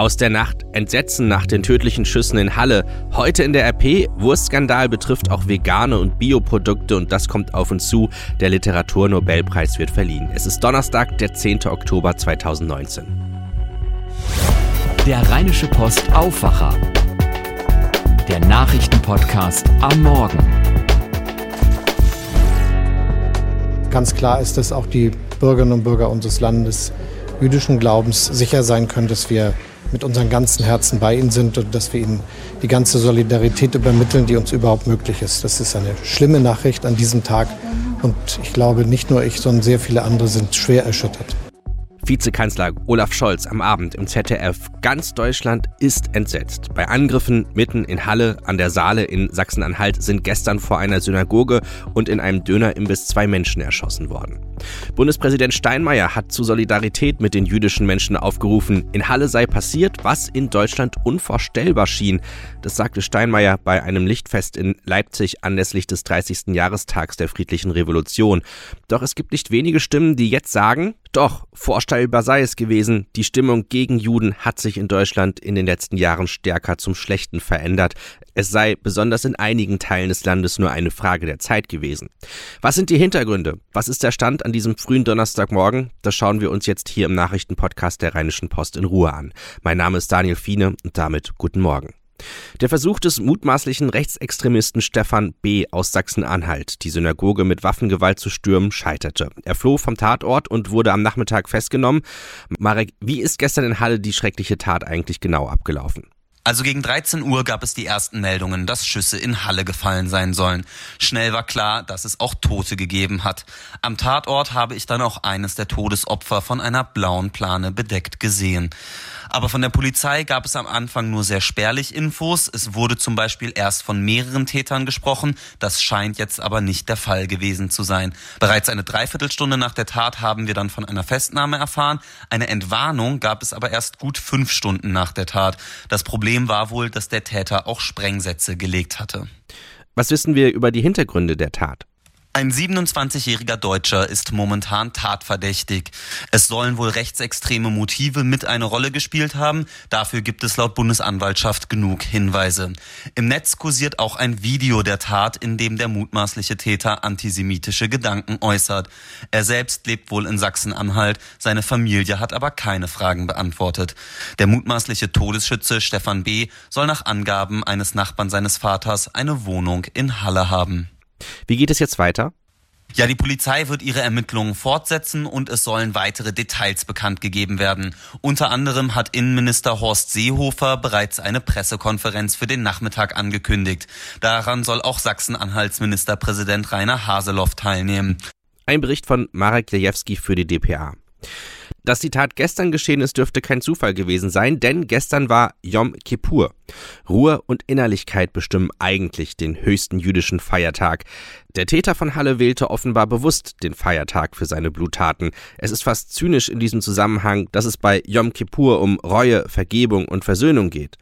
Aus der Nacht Entsetzen nach den tödlichen Schüssen in Halle. Heute in der RP Wurstskandal betrifft auch vegane und Bioprodukte und das kommt auf uns zu. Der Literaturnobelpreis wird verliehen. Es ist Donnerstag, der 10. Oktober 2019. Der Rheinische Post Aufwacher. Der Nachrichtenpodcast am Morgen. Ganz klar ist, dass auch die Bürgerinnen und Bürger unseres Landes jüdischen Glaubens sicher sein können, dass wir mit unserem ganzen Herzen bei ihnen sind und dass wir ihnen die ganze Solidarität übermitteln, die uns überhaupt möglich ist. Das ist eine schlimme Nachricht an diesem Tag und ich glaube, nicht nur ich, sondern sehr viele andere sind schwer erschüttert. Vizekanzler Olaf Scholz am Abend im ZDF. Ganz Deutschland ist entsetzt. Bei Angriffen mitten in Halle an der Saale in Sachsen-Anhalt sind gestern vor einer Synagoge und in einem Dönerimbiss zwei Menschen erschossen worden. Bundespräsident Steinmeier hat zu Solidarität mit den jüdischen Menschen aufgerufen. In Halle sei passiert, was in Deutschland unvorstellbar schien. Das sagte Steinmeier bei einem Lichtfest in Leipzig anlässlich des 30. Jahrestags der friedlichen Revolution. Doch es gibt nicht wenige Stimmen, die jetzt sagen, doch, vorstellbar sei es gewesen, die Stimmung gegen Juden hat sich in Deutschland in den letzten Jahren stärker zum Schlechten verändert. Es sei besonders in einigen Teilen des Landes nur eine Frage der Zeit gewesen. Was sind die Hintergründe? Was ist der Stand an diesem frühen Donnerstagmorgen? Das schauen wir uns jetzt hier im Nachrichtenpodcast der Rheinischen Post in Ruhe an. Mein Name ist Daniel Fiene und damit guten Morgen. Der Versuch des mutmaßlichen Rechtsextremisten Stefan B. aus Sachsen-Anhalt, die Synagoge mit Waffengewalt zu stürmen, scheiterte. Er floh vom Tatort und wurde am Nachmittag festgenommen. Marek, wie ist gestern in Halle die schreckliche Tat eigentlich genau abgelaufen? Also gegen 13 Uhr gab es die ersten Meldungen, dass Schüsse in Halle gefallen sein sollen. Schnell war klar, dass es auch Tote gegeben hat. Am Tatort habe ich dann auch eines der Todesopfer von einer blauen Plane bedeckt gesehen. Aber von der Polizei gab es am Anfang nur sehr spärlich Infos. Es wurde zum Beispiel erst von mehreren Tätern gesprochen. Das scheint jetzt aber nicht der Fall gewesen zu sein. Bereits eine Dreiviertelstunde nach der Tat haben wir dann von einer Festnahme erfahren. Eine Entwarnung gab es aber erst gut fünf Stunden nach der Tat. Das Problem war wohl, dass der Täter auch Sprengsätze gelegt hatte. Was wissen wir über die Hintergründe der Tat? Ein 27-jähriger Deutscher ist momentan tatverdächtig. Es sollen wohl rechtsextreme Motive mit eine Rolle gespielt haben. Dafür gibt es laut Bundesanwaltschaft genug Hinweise. Im Netz kursiert auch ein Video der Tat, in dem der mutmaßliche Täter antisemitische Gedanken äußert. Er selbst lebt wohl in Sachsen-Anhalt. Seine Familie hat aber keine Fragen beantwortet. Der mutmaßliche Todesschütze Stefan B. soll nach Angaben eines Nachbarn seines Vaters eine Wohnung in Halle haben. Wie geht es jetzt weiter? Ja, die Polizei wird ihre Ermittlungen fortsetzen und es sollen weitere Details bekannt gegeben werden. Unter anderem hat Innenminister Horst Seehofer bereits eine Pressekonferenz für den Nachmittag angekündigt. Daran soll auch Sachsen-Anhalts Ministerpräsident Rainer Haseloff teilnehmen. Ein Bericht von Marek Lejewski für die DPA. Dass die Tat gestern geschehen ist, dürfte kein Zufall gewesen sein, denn gestern war Yom Kippur. Ruhe und Innerlichkeit bestimmen eigentlich den höchsten jüdischen Feiertag. Der Täter von Halle wählte offenbar bewusst den Feiertag für seine Bluttaten. Es ist fast zynisch in diesem Zusammenhang, dass es bei Yom Kippur um Reue, Vergebung und Versöhnung geht.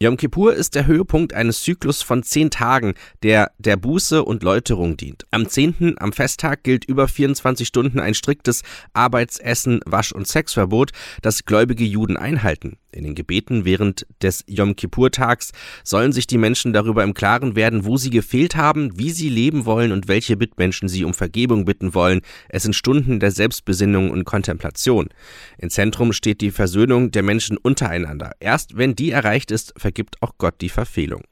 Yom Kippur ist der Höhepunkt eines Zyklus von zehn Tagen, der der Buße und Läuterung dient. Am zehnten, am Festtag, gilt über 24 Stunden ein striktes Arbeits-, Essen-, Wasch- und Sexverbot, das gläubige Juden einhalten. In den Gebeten während des Yom Kippur-Tags sollen sich die Menschen darüber im Klaren werden, wo sie gefehlt haben, wie sie leben wollen und welche Mitmenschen sie um Vergebung bitten wollen. Es sind Stunden der Selbstbesinnung und Kontemplation. Im Zentrum steht die Versöhnung der Menschen untereinander. Erst wenn die erreicht ist, vergibt auch Gott die Verfehlung.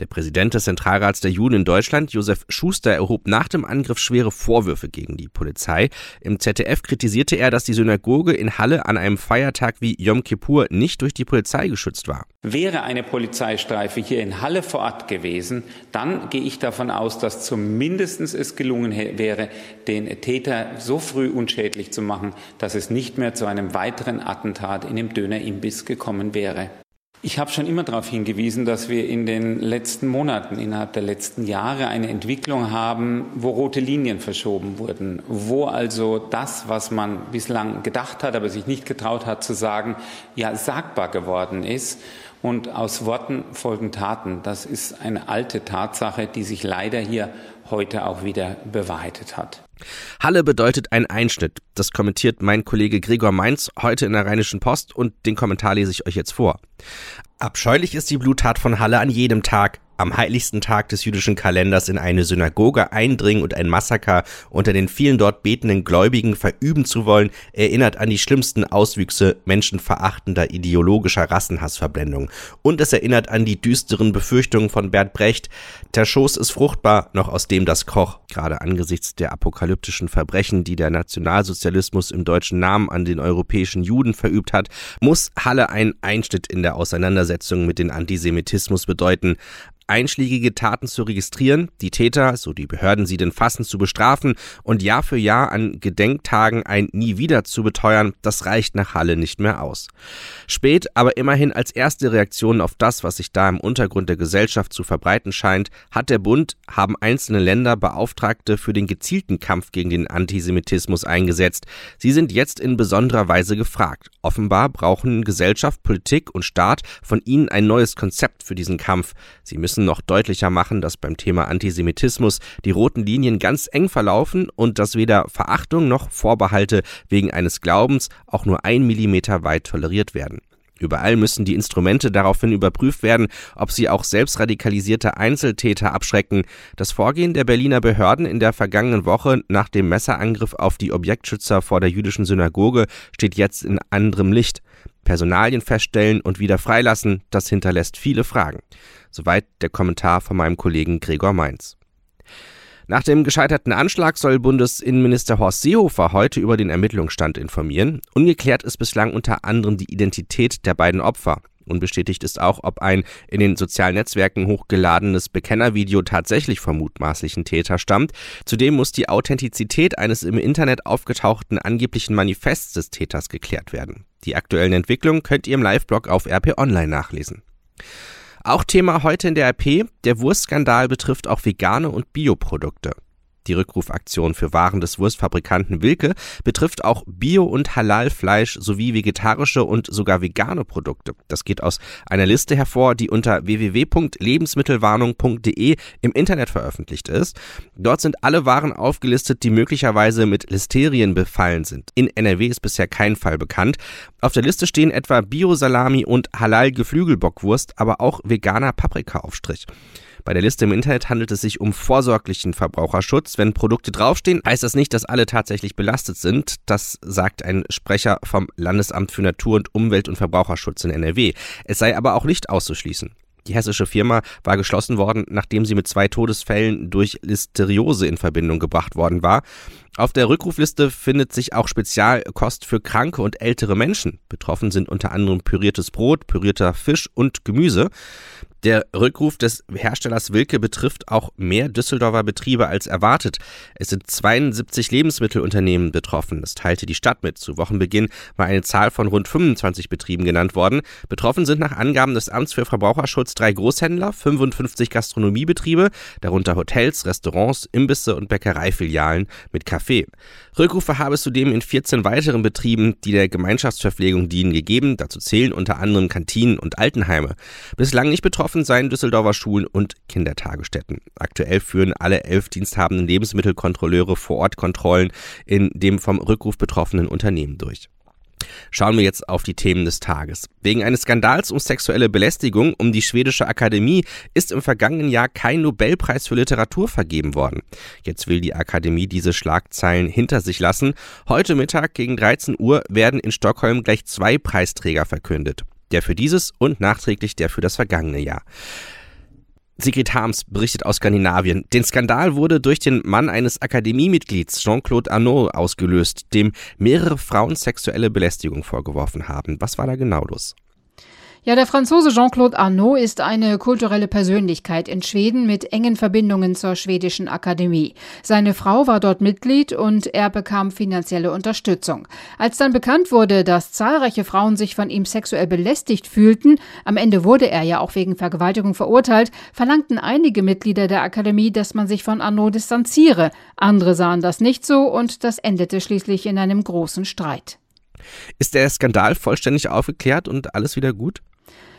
Der Präsident des Zentralrats der Juden in Deutschland, Josef Schuster, erhob nach dem Angriff schwere Vorwürfe gegen die Polizei. Im ZDF kritisierte er, dass die Synagoge in Halle an einem Feiertag wie Yom Kippur nicht durch die Polizei geschützt war. Wäre eine Polizeistreife hier in Halle vor Ort gewesen, dann gehe ich davon aus, dass zumindest es gelungen wäre, den Täter so früh unschädlich zu machen, dass es nicht mehr zu einem weiteren Attentat in dem Dönerimbiss gekommen wäre. Ich habe schon immer darauf hingewiesen, dass wir in den letzten Monaten, innerhalb der letzten Jahre eine Entwicklung haben, wo rote Linien verschoben wurden, wo also das, was man bislang gedacht hat, aber sich nicht getraut hat zu sagen, ja sagbar geworden ist. Und aus Worten folgen Taten. Das ist eine alte Tatsache, die sich leider hier heute auch wieder bewahrheitet hat. Halle bedeutet ein Einschnitt. Das kommentiert mein Kollege Gregor Mainz heute in der Rheinischen Post und den Kommentar lese ich euch jetzt vor. Abscheulich ist die Bluttat von Halle an jedem Tag am heiligsten Tag des jüdischen Kalenders in eine Synagoge eindringen und ein Massaker unter den vielen dort betenden Gläubigen verüben zu wollen, erinnert an die schlimmsten Auswüchse menschenverachtender ideologischer Rassenhassverblendung. Und es erinnert an die düsteren Befürchtungen von Bert Brecht, der Schoß ist fruchtbar, noch aus dem das Koch, gerade angesichts der apokalyptischen Verbrechen, die der Nationalsozialismus im deutschen Namen an den europäischen Juden verübt hat, muss Halle ein Einschnitt in der Auseinandersetzung mit dem Antisemitismus bedeuten, einschlägige Taten zu registrieren, die Täter, so die Behörden sie denn fassen, zu bestrafen und Jahr für Jahr an Gedenktagen ein Nie wieder zu beteuern, das reicht nach Halle nicht mehr aus. Spät, aber immerhin als erste Reaktion auf das, was sich da im Untergrund der Gesellschaft zu verbreiten scheint, hat der Bund, haben einzelne Länder Beauftragte für den gezielten Kampf gegen den Antisemitismus eingesetzt. Sie sind jetzt in besonderer Weise gefragt. Offenbar brauchen Gesellschaft, Politik und Staat von ihnen ein neues Konzept für diesen Kampf. Sie müssen müssen noch deutlicher machen, dass beim Thema Antisemitismus die roten Linien ganz eng verlaufen und dass weder Verachtung noch Vorbehalte wegen eines Glaubens auch nur ein Millimeter weit toleriert werden. Überall müssen die Instrumente daraufhin überprüft werden, ob sie auch selbst radikalisierte Einzeltäter abschrecken. Das Vorgehen der Berliner Behörden in der vergangenen Woche nach dem Messerangriff auf die Objektschützer vor der jüdischen Synagoge steht jetzt in anderem Licht. Personalien feststellen und wieder freilassen, das hinterlässt viele Fragen. Soweit der Kommentar von meinem Kollegen Gregor Mainz. Nach dem gescheiterten Anschlag soll Bundesinnenminister Horst Seehofer heute über den Ermittlungsstand informieren. Ungeklärt ist bislang unter anderem die Identität der beiden Opfer. Unbestätigt ist auch, ob ein in den sozialen Netzwerken hochgeladenes Bekennervideo tatsächlich vom mutmaßlichen Täter stammt. Zudem muss die Authentizität eines im Internet aufgetauchten angeblichen Manifests des Täters geklärt werden. Die aktuellen Entwicklungen könnt ihr im Live-Blog auf RP Online nachlesen. Auch Thema heute in der RP, der Wurstskandal betrifft auch vegane und Bioprodukte. Die Rückrufaktion für Waren des Wurstfabrikanten Wilke betrifft auch Bio- und Halalfleisch sowie vegetarische und sogar vegane Produkte. Das geht aus einer Liste hervor, die unter www.lebensmittelwarnung.de im Internet veröffentlicht ist. Dort sind alle Waren aufgelistet, die möglicherweise mit Listerien befallen sind. In NRW ist bisher kein Fall bekannt. Auf der Liste stehen etwa Bio-Salami und Halal-Geflügelbockwurst, aber auch veganer Paprikaaufstrich. Bei der Liste im Internet handelt es sich um vorsorglichen Verbraucherschutz. Wenn Produkte draufstehen, heißt das nicht, dass alle tatsächlich belastet sind. Das sagt ein Sprecher vom Landesamt für Natur- und Umwelt- und Verbraucherschutz in NRW. Es sei aber auch nicht auszuschließen. Die hessische Firma war geschlossen worden, nachdem sie mit zwei Todesfällen durch Listeriose in Verbindung gebracht worden war. Auf der Rückrufliste findet sich auch Spezialkost für kranke und ältere Menschen. Betroffen sind unter anderem püriertes Brot, pürierter Fisch und Gemüse. Der Rückruf des Herstellers Wilke betrifft auch mehr Düsseldorfer Betriebe als erwartet. Es sind 72 Lebensmittelunternehmen betroffen. Das teilte die Stadt mit. Zu Wochenbeginn war eine Zahl von rund 25 Betrieben genannt worden. Betroffen sind nach Angaben des Amts für Verbraucherschutz drei Großhändler, 55 Gastronomiebetriebe, darunter Hotels, Restaurants, Imbisse und Bäckereifilialen mit Kaffee. Rückrufe habe es zudem in 14 weiteren Betrieben, die der Gemeinschaftsverpflegung dienen, gegeben. Dazu zählen unter anderem Kantinen und Altenheime. Bislang nicht betroffen Betroffen seien Düsseldorfer Schulen und Kindertagesstätten. Aktuell führen alle elf diensthabenden Lebensmittelkontrolleure vor Ort Kontrollen in dem vom Rückruf betroffenen Unternehmen durch. Schauen wir jetzt auf die Themen des Tages. Wegen eines Skandals um sexuelle Belästigung um die schwedische Akademie ist im vergangenen Jahr kein Nobelpreis für Literatur vergeben worden. Jetzt will die Akademie diese Schlagzeilen hinter sich lassen. Heute Mittag gegen 13 Uhr werden in Stockholm gleich zwei Preisträger verkündet der für dieses und nachträglich der für das vergangene Jahr. Sigrid Harms berichtet aus Skandinavien. Den Skandal wurde durch den Mann eines Akademiemitglieds Jean-Claude Arnaud ausgelöst, dem mehrere Frauen sexuelle Belästigung vorgeworfen haben. Was war da genau los? Ja, der Franzose Jean-Claude Arnaud ist eine kulturelle Persönlichkeit in Schweden mit engen Verbindungen zur schwedischen Akademie. Seine Frau war dort Mitglied und er bekam finanzielle Unterstützung. Als dann bekannt wurde, dass zahlreiche Frauen sich von ihm sexuell belästigt fühlten, am Ende wurde er ja auch wegen Vergewaltigung verurteilt, verlangten einige Mitglieder der Akademie, dass man sich von Arnaud distanziere. Andere sahen das nicht so und das endete schließlich in einem großen Streit. Ist der Skandal vollständig aufgeklärt und alles wieder gut?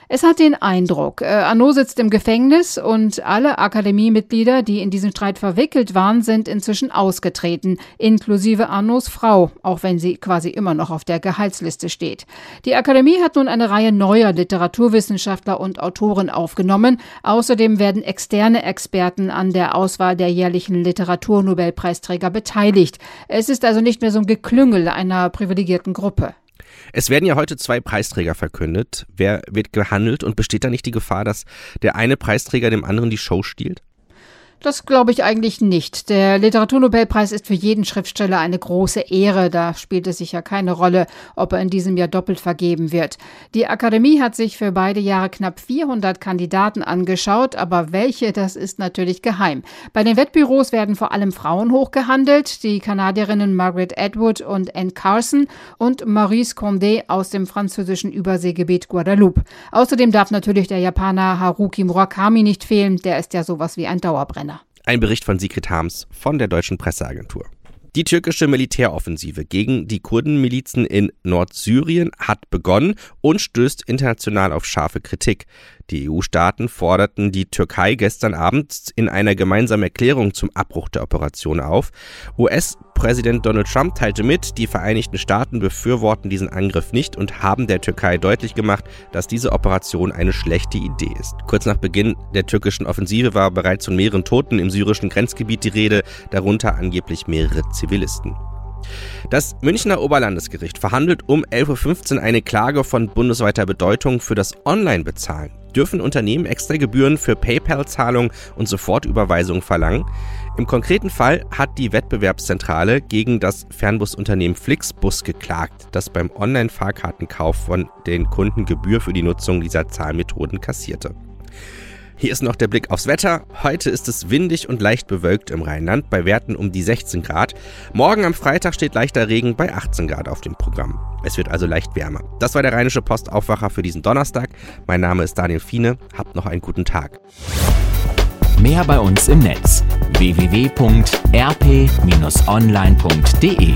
Es hat den Eindruck, äh, Arnaud sitzt im Gefängnis und alle Akademiemitglieder, die in diesen Streit verwickelt waren, sind inzwischen ausgetreten, inklusive Arnauds Frau, auch wenn sie quasi immer noch auf der Gehaltsliste steht. Die Akademie hat nun eine Reihe neuer Literaturwissenschaftler und Autoren aufgenommen. Außerdem werden externe Experten an der Auswahl der jährlichen Literaturnobelpreisträger beteiligt. Es ist also nicht mehr so ein Geklüngel einer privilegierten Gruppe. Es werden ja heute zwei Preisträger verkündet. Wer wird gehandelt und besteht da nicht die Gefahr, dass der eine Preisträger dem anderen die Show stiehlt? Das glaube ich eigentlich nicht. Der Literaturnobelpreis ist für jeden Schriftsteller eine große Ehre. Da spielt es sicher keine Rolle, ob er in diesem Jahr doppelt vergeben wird. Die Akademie hat sich für beide Jahre knapp 400 Kandidaten angeschaut, aber welche, das ist natürlich geheim. Bei den Wettbüros werden vor allem Frauen hochgehandelt, die Kanadierinnen Margaret Atwood und Anne Carson und Maurice Condé aus dem französischen Überseegebiet Guadeloupe. Außerdem darf natürlich der Japaner Haruki Murakami nicht fehlen, der ist ja sowas wie ein Dauerbrenner. Ein Bericht von Sigrid Harms von der deutschen Presseagentur. Die türkische Militäroffensive gegen die Kurdenmilizen in Nordsyrien hat begonnen und stößt international auf scharfe Kritik. Die EU-Staaten forderten die Türkei gestern Abend in einer gemeinsamen Erklärung zum Abbruch der Operation auf. US-Präsident Donald Trump teilte mit, die Vereinigten Staaten befürworten diesen Angriff nicht und haben der Türkei deutlich gemacht, dass diese Operation eine schlechte Idee ist. Kurz nach Beginn der türkischen Offensive war bereits von mehreren Toten im syrischen Grenzgebiet die Rede, darunter angeblich mehrere Zivilisten. Das Münchner Oberlandesgericht verhandelt um 11.15 Uhr eine Klage von bundesweiter Bedeutung für das Online-Bezahlen. Dürfen Unternehmen extra Gebühren für PayPal-Zahlung und Sofortüberweisung verlangen? Im konkreten Fall hat die Wettbewerbszentrale gegen das Fernbusunternehmen Flixbus geklagt, das beim Online-Fahrkartenkauf von den Kunden Gebühr für die Nutzung dieser Zahlmethoden kassierte. Hier ist noch der Blick aufs Wetter. Heute ist es windig und leicht bewölkt im Rheinland bei Werten um die 16 Grad. Morgen am Freitag steht leichter Regen bei 18 Grad auf dem Programm. Es wird also leicht wärmer. Das war der Rheinische Postaufwacher für diesen Donnerstag. Mein Name ist Daniel Fiene. Habt noch einen guten Tag. Mehr bei uns im Netz www.rp-online.de